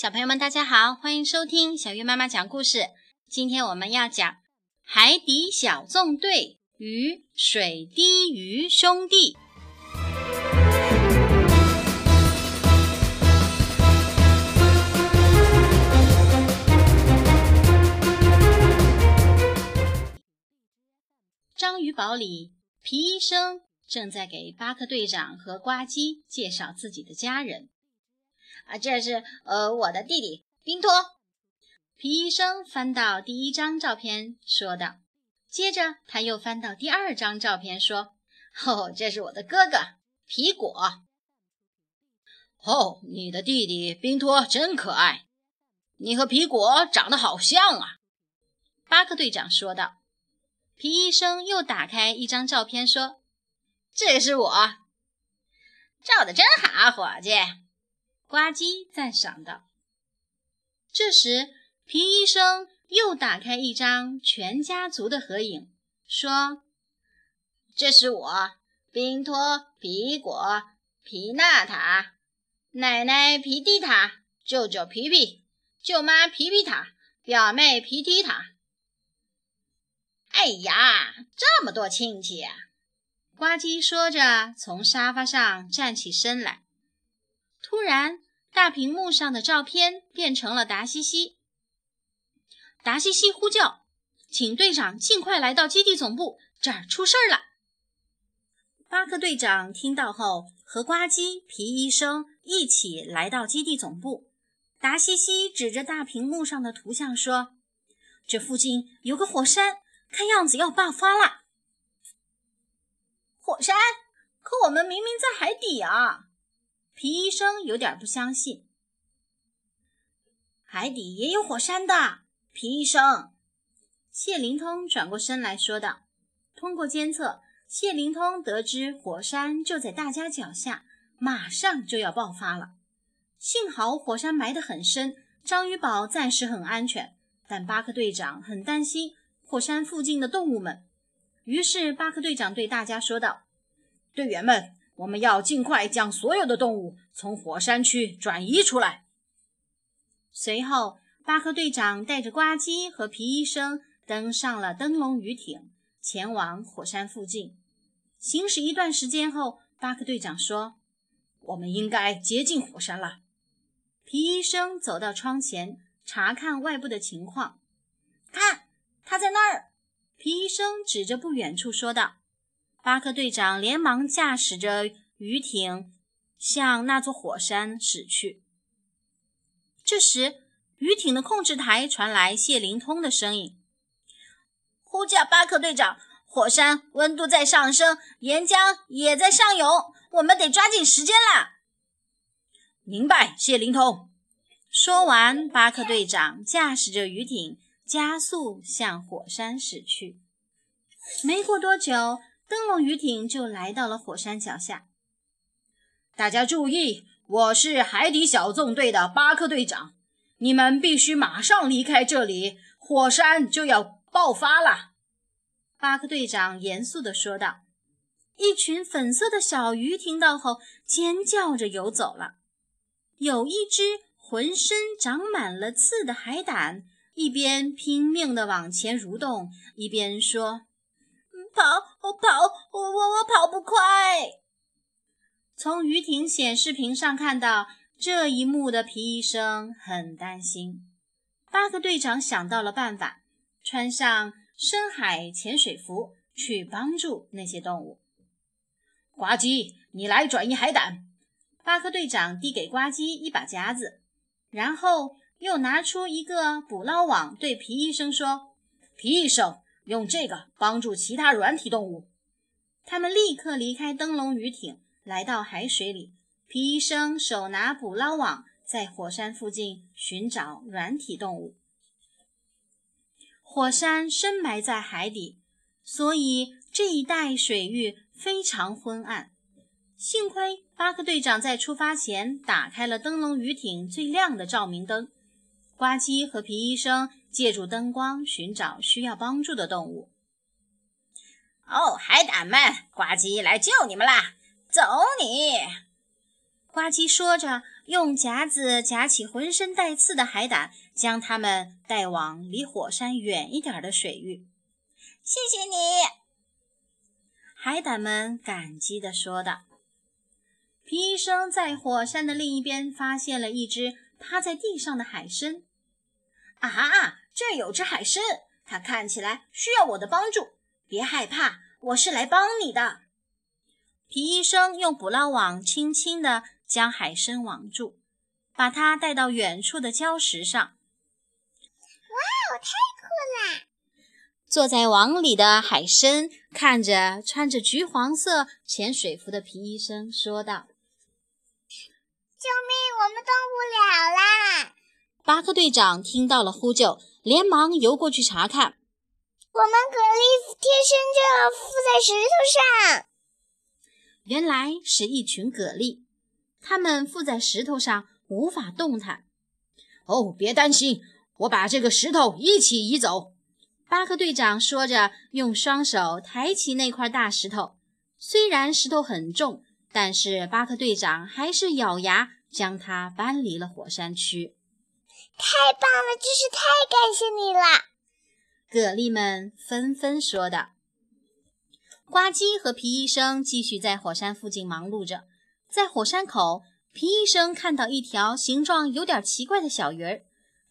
小朋友们，大家好，欢迎收听小月妈妈讲故事。今天我们要讲《海底小纵队与水滴鱼兄弟》。章鱼堡里，皮医生正在给巴克队长和呱唧介绍自己的家人。啊，这是呃我的弟弟冰托。皮医生翻到第一张照片，说道。接着他又翻到第二张照片，说：“哦，这是我的哥哥皮果。哦，你的弟弟冰托真可爱，你和皮果长得好像啊。”巴克队长说道。皮医生又打开一张照片，说：“这是我，照的真好，伙计。”呱唧赞赏道。这时，皮医生又打开一张全家族的合影，说：“这是我，宾托、皮果、皮娜塔，奶奶皮蒂塔，舅舅皮皮，舅妈皮皮塔，表妹皮蒂塔。哎呀，这么多亲戚啊！”呱唧说着，从沙发上站起身来。突然，大屏幕上的照片变成了达西西。达西西呼叫：“请队长尽快来到基地总部，这儿出事儿了！”巴克队长听到后，和呱唧、皮医生一起来到基地总部。达西西指着大屏幕上的图像说：“这附近有个火山，看样子要爆发了。”火山？可我们明明在海底啊！皮医生有点不相信，海底也有火山的。皮医生，谢灵通转过身来说道：“通过监测，谢灵通得知火山就在大家脚下，马上就要爆发了。幸好火山埋得很深，章鱼堡暂时很安全。但巴克队长很担心火山附近的动物们。于是巴克队长对大家说道：‘队员们。’”我们要尽快将所有的动物从火山区转移出来。随后，巴克队长带着呱唧和皮医生登上了灯笼鱼艇，前往火山附近。行驶一段时间后，巴克队长说：“我们应该接近火山了。”皮医生走到窗前，查看外部的情况。看，他在那儿。皮医生指着不远处说道。巴克队长连忙驾驶着鱼艇向那座火山驶去。这时，鱼艇的控制台传来谢灵通的声音：“呼叫巴克队长，火山温度在上升，岩浆也在上涌，我们得抓紧时间了。”明白，谢灵通。说完，巴克队长驾驶着鱼艇加速向火山驶去。没过多久。灯笼鱼艇就来到了火山脚下。大家注意，我是海底小纵队的巴克队长，你们必须马上离开这里，火山就要爆发了。巴克队长严肃地说道。一群粉色的小鱼听到后，尖叫着游走了。有一只浑身长满了刺的海胆，一边拼命地往前蠕动，一边说。跑，我跑，我我我跑不快。从鱼艇显示屏上看到这一幕的皮医生很担心。巴克队长想到了办法，穿上深海潜水服去帮助那些动物。呱唧，你来转移海胆。巴克队长递给呱唧一把夹子，然后又拿出一个捕捞网，对皮医生说：“皮医生。”用这个帮助其他软体动物。他们立刻离开灯笼鱼艇，来到海水里。皮医生手拿捕捞网，在火山附近寻找软体动物。火山深埋在海底，所以这一带水域非常昏暗。幸亏巴克队长在出发前打开了灯笼鱼艇最亮的照明灯。呱唧和皮医生。借助灯光寻找需要帮助的动物。哦，海胆们，呱唧来救你们啦！走你！呱唧说着，用夹子夹起浑身带刺的海胆，将它们带往离火山远一点的水域。谢谢你，海胆们感激地说道。皮医生在火山的另一边发现了一只趴在地上的海参。啊，这有只海参，它看起来需要我的帮助。别害怕，我是来帮你的。皮医生用捕捞网轻轻地将海参网住，把它带到远处的礁石上。哇哦，太酷啦！坐在网里的海参看着穿着橘黄色潜水服的皮医生，说道：“救命，我们动不了啦！”巴克队长听到了呼救，连忙游过去查看。我们蛤蜊天生就要附在石头上。原来是一群蛤蜊，它们附在石头上无法动弹。哦，别担心，我把这个石头一起移走。巴克队长说着，用双手抬起那块大石头。虽然石头很重，但是巴克队长还是咬牙将它搬离了火山区。太棒了，真是太感谢你了！蛤蜊们纷纷说道。呱唧和皮医生继续在火山附近忙碌着。在火山口，皮医生看到一条形状有点奇怪的小鱼儿。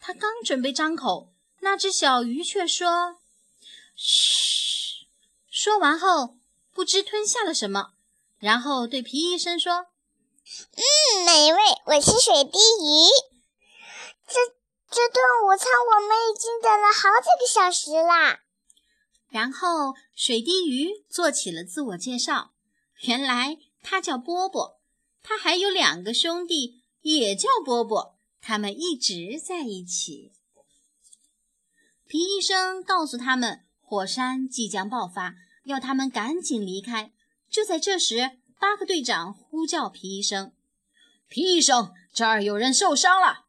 他刚准备张口，那只小鱼却说：“嘘。”说完后，不知吞下了什么，然后对皮医生说：“嗯，美味，我是水滴鱼。这这顿午餐我们已经等了好几个小时啦。”然后，水滴鱼做起了自我介绍。原来他叫波波，他还有两个兄弟，也叫波波。他们一直在一起。皮医生告诉他们，火山即将爆发，要他们赶紧离开。就在这时，巴克队长呼叫皮医生：“皮医生，这儿有人受伤了。”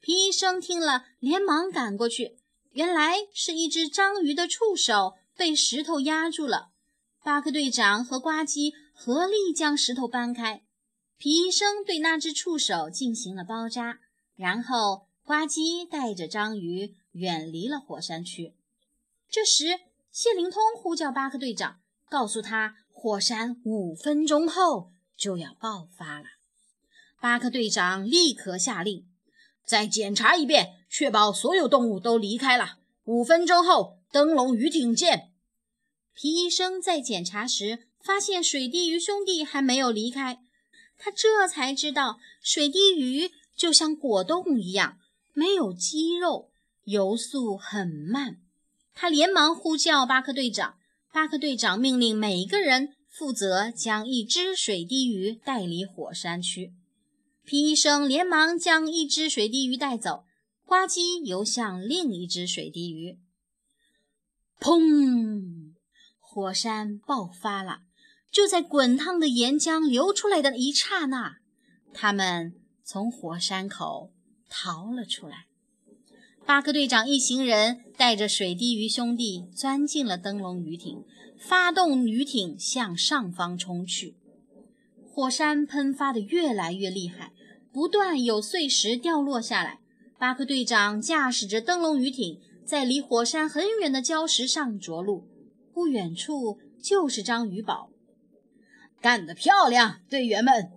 皮医生听了，连忙赶过去。原来是一只章鱼的触手被石头压住了，巴克队长和呱唧合力将石头搬开。皮医生对那只触手进行了包扎，然后呱唧带着章鱼远离了火山区。这时，谢灵通呼叫巴克队长，告诉他火山五分钟后就要爆发了。巴克队长立刻下令。再检查一遍，确保所有动物都离开了。五分钟后，灯笼鱼艇见。皮医生在检查时发现水滴鱼兄弟还没有离开，他这才知道水滴鱼就像果冻一样，没有肌肉，游速很慢。他连忙呼叫巴克队长，巴克队长命令每个人负责将一只水滴鱼带离火山区。皮医生连忙将一只水滴鱼带走，呱唧游向另一只水滴鱼。砰！火山爆发了！就在滚烫的岩浆流出来的一刹那，他们从火山口逃了出来。巴克队长一行人带着水滴鱼兄弟钻进了灯笼鱼艇，发动鱼艇向上方冲去。火山喷发的越来越厉害。不断有碎石掉落下来。巴克队长驾驶着灯笼鱼艇，在离火山很远的礁石上着陆。不远处就是章鱼堡。干得漂亮，队员们！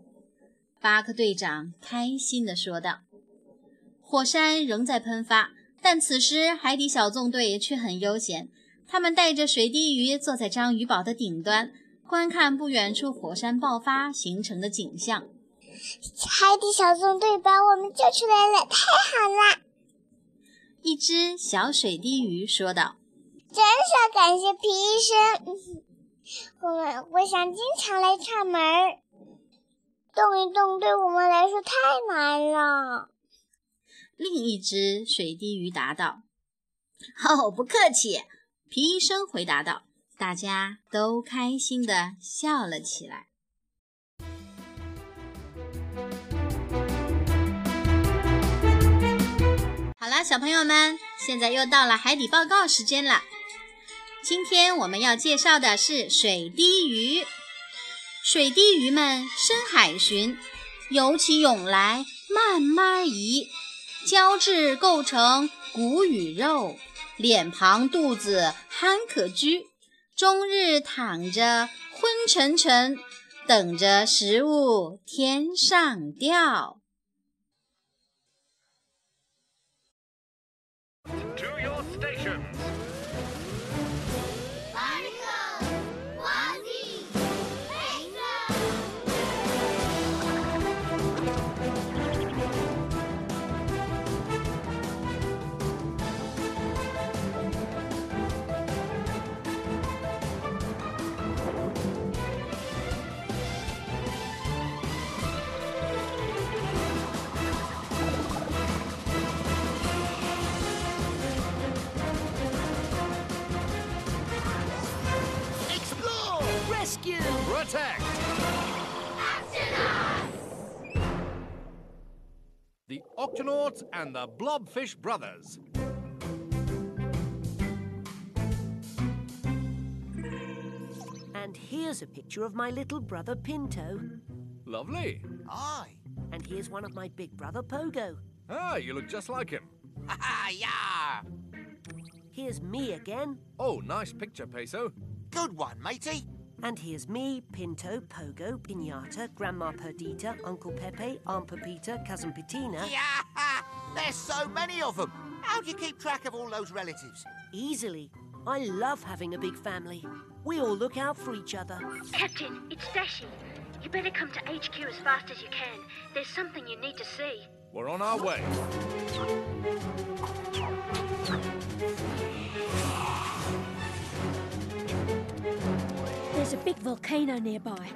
巴克队长开心地说道。火山仍在喷发，但此时海底小纵队却很悠闲。他们带着水滴鱼坐在章鱼堡的顶端，观看不远处火山爆发形成的景象。海底小纵队把我们救出来了，太好了！一只小水滴鱼说道：“真是感谢皮医生，我 们我想经常来串门儿。动一动对我们来说太难了。”另一只水滴鱼答道：“哦，不客气。”皮医生回答道。大家都开心地笑了起来。好了，小朋友们，现在又到了海底报告时间了。今天我们要介绍的是水滴鱼。水滴鱼们深海寻，游起泳来，慢慢移，胶质构成骨与肉，脸庞肚子憨可掬，终日躺着昏沉沉，等着食物天上掉。Protect! The Octonauts and the Blobfish Brothers. And here's a picture of my little brother Pinto. Lovely. Aye. And here's one of my big brother Pogo. Ah, you look just like him. Ha ha, yeah! Here's me again. Oh, nice picture, Peso. Good one, matey. And here's me, Pinto, Pogo, Pinata, Grandma Perdita, Uncle Pepe, Aunt Pepita, Cousin Petina. Yeah! There's so many of them. How do you keep track of all those relatives? Easily. I love having a big family. We all look out for each other. Captain, it's Dashi. You better come to HQ as fast as you can. There's something you need to see. We're on our way. There's a big volcano nearby,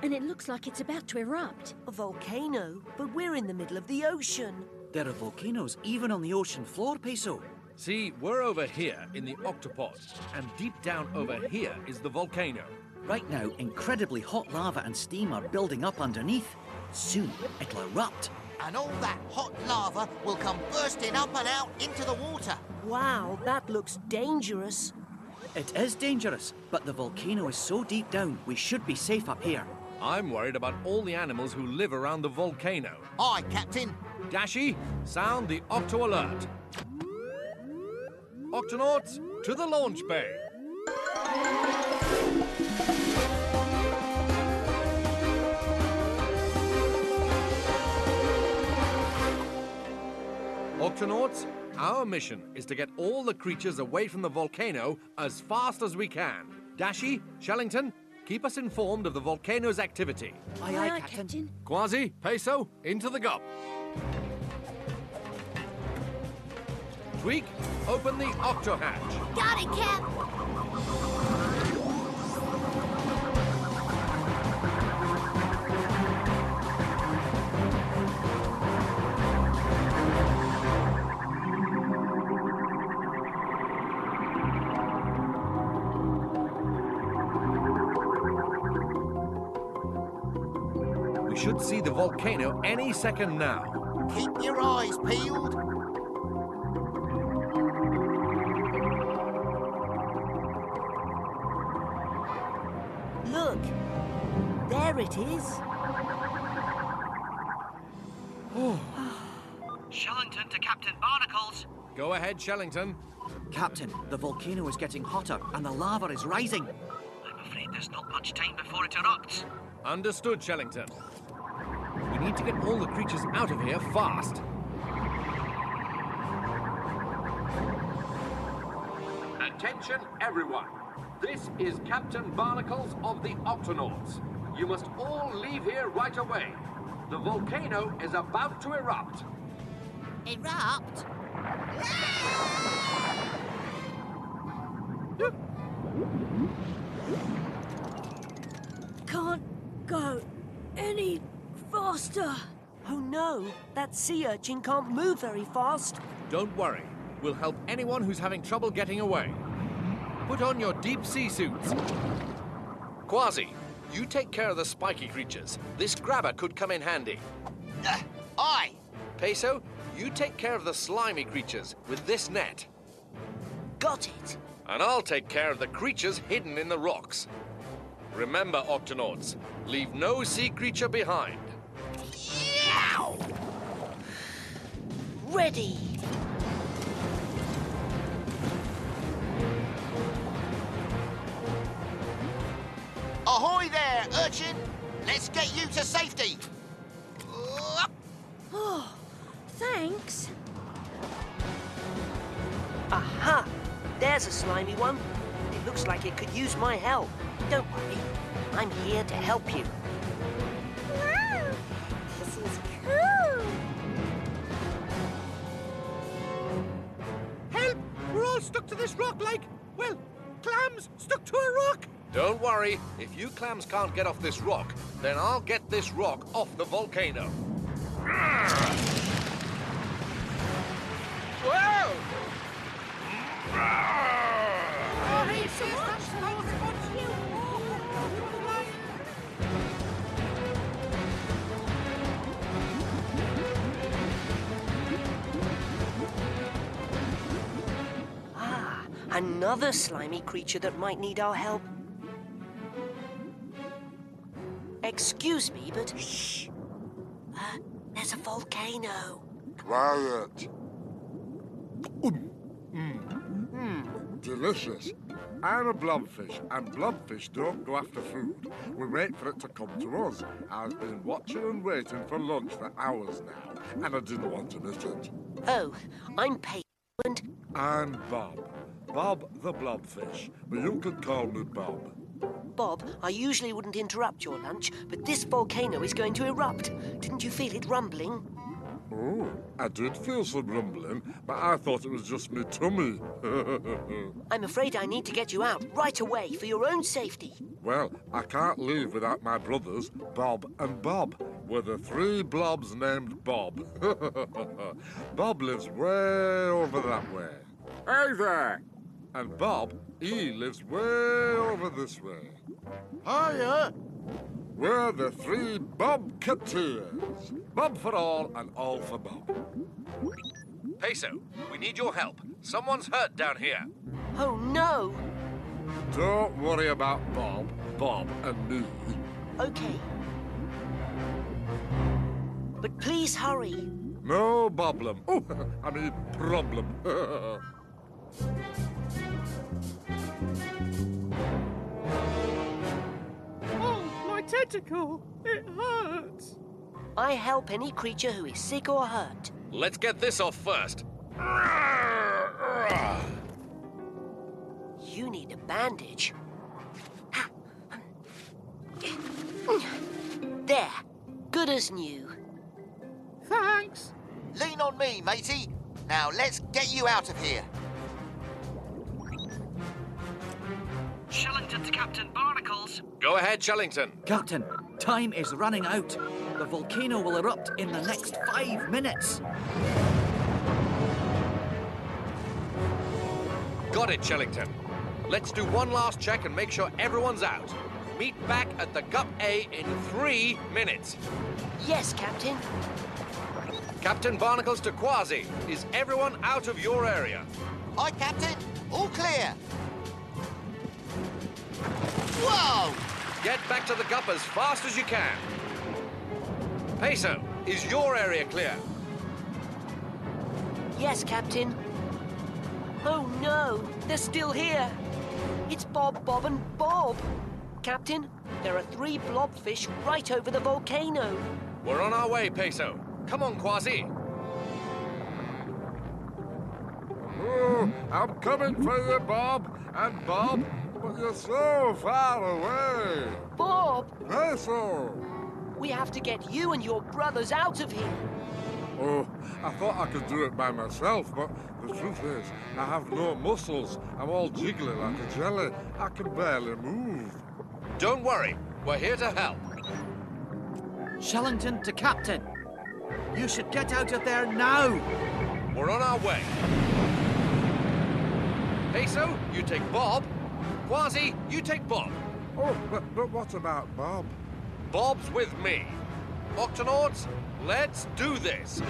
and it looks like it's about to erupt. A volcano? But we're in the middle of the ocean. There are volcanoes even on the ocean floor, Peso. See, we're over here in the octopod, and deep down over here is the volcano. Right now, incredibly hot lava and steam are building up underneath. Soon, it'll erupt. And all that hot lava will come bursting up and out into the water. Wow, that looks dangerous. It is dangerous, but the volcano is so deep down, we should be safe up here. I'm worried about all the animals who live around the volcano. Aye, Captain. Dashi, sound the Octo Alert. Octonauts, to the launch bay. Octonauts, our mission is to get all the creatures away from the volcano as fast as we can. Dashi, Shellington, keep us informed of the volcano's activity. Aye, aye, Captain. Quasi, Peso, into the gob. Tweak, open the octo hatch. Got it, Cap! Volcano any second now. Keep your eyes peeled. Look. There it is. Oh. Shellington to Captain Barnacles. Go ahead, Shellington. Captain, the volcano is getting hotter and the lava is rising. I'm afraid there's not much time before it erupts. Understood, Shellington. We need to get all the creatures out of here fast. Attention, everyone. This is Captain Barnacles of the Octonauts. You must all leave here right away. The volcano is about to erupt. Erupt? Faster. Oh no, that sea urchin can't move very fast. Don't worry. We'll help anyone who's having trouble getting away. Put on your deep sea suits. Quasi, you take care of the spiky creatures. This grabber could come in handy. Uh, aye. Peso, you take care of the slimy creatures with this net. Got it. And I'll take care of the creatures hidden in the rocks. Remember, Octonauts, leave no sea creature behind. Ready. Ahoy there, urchin! Let's get you to safety. Oh, thanks. Aha! There's a slimy one. It looks like it could use my help. Don't worry. I'm here to help you. To this rock like, well, clams stuck to a rock. Don't worry. If you clams can't get off this rock, then I'll get this rock off the volcano. Another slimy creature that might need our help. Excuse me, but shh. Uh, there's a volcano. Quiet. Mmm, delicious. I'm a blobfish, and blobfish don't go after food. We wait for it to come to us. I've been watching and waiting for lunch for hours now, and I didn't want to miss it. Oh, I'm Peyton. and I'm Bob. Bob the blobfish, but you can call me Bob. Bob, I usually wouldn't interrupt your lunch, but this volcano is going to erupt. Didn't you feel it rumbling? Oh, I did feel some rumbling, but I thought it was just my tummy. I'm afraid I need to get you out right away for your own safety. Well, I can't leave without my brothers, Bob and Bob. We're the three blobs named Bob. Bob lives way over that way. Hey there! And Bob, he lives way over this way. Hiya! We're the three Bobcateers. Bob for all and all for Bob. Peso, we need your help. Someone's hurt down here. Oh no! Don't worry about Bob, Bob and me. Okay. But please hurry. No problem. Oh, I mean problem. Oh, my tentacle! It hurts! I help any creature who is sick or hurt. Let's get this off first. You need a bandage. There. Good as new. Thanks! Lean on me, matey. Now let's get you out of here. Shellington to Captain Barnacles. Go ahead, Shellington. Captain, time is running out. The volcano will erupt in the next five minutes. Got it, Shellington. Let's do one last check and make sure everyone's out. Meet back at the Gup A in three minutes. Yes, Captain. Captain Barnacles to Quasi. Is everyone out of your area? Aye, Captain. All clear. Whoa! Get back to the Gup as fast as you can. Peso, is your area clear? Yes, Captain. Oh no, they're still here. It's Bob, Bob, and Bob. Captain, there are three blobfish right over the volcano. We're on our way, Peso. Come on, Quasi. oh, I'm coming for you, Bob and Bob, but you're so far away. Bob, Peso! we have to get you and your brothers out of here. Oh, I thought I could do it by myself, but the truth is, I have no muscles. I'm all jiggly like a jelly. I can barely move. Don't worry, we're here to help. Shellington to Captain. You should get out of there now. We're on our way. Peso, you take Bob. Quasi, you take Bob. Oh, but, but what about Bob? Bob's with me. Octonauts, let's do this.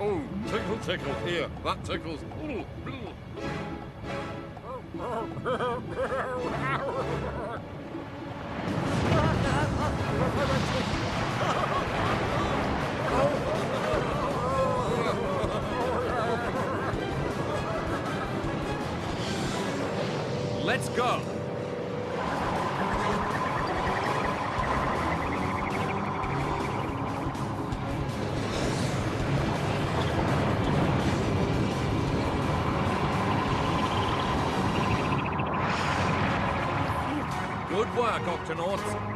Oh, tickle, tickle, here. That tickles. Ooh, ooh. Let's go. Good work, Octonauts.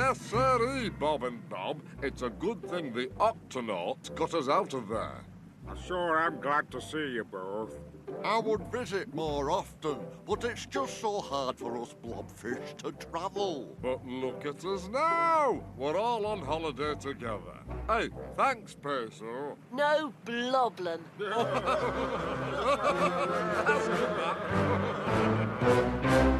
Yes, sirree, eh, Bob and Bob. It's a good thing the Octonauts got us out of there. I sure am glad to see you both. I would visit more often, but it's just so hard for us blobfish to travel. But look at us now! We're all on holiday together. Hey, thanks, Peso. No bloblin.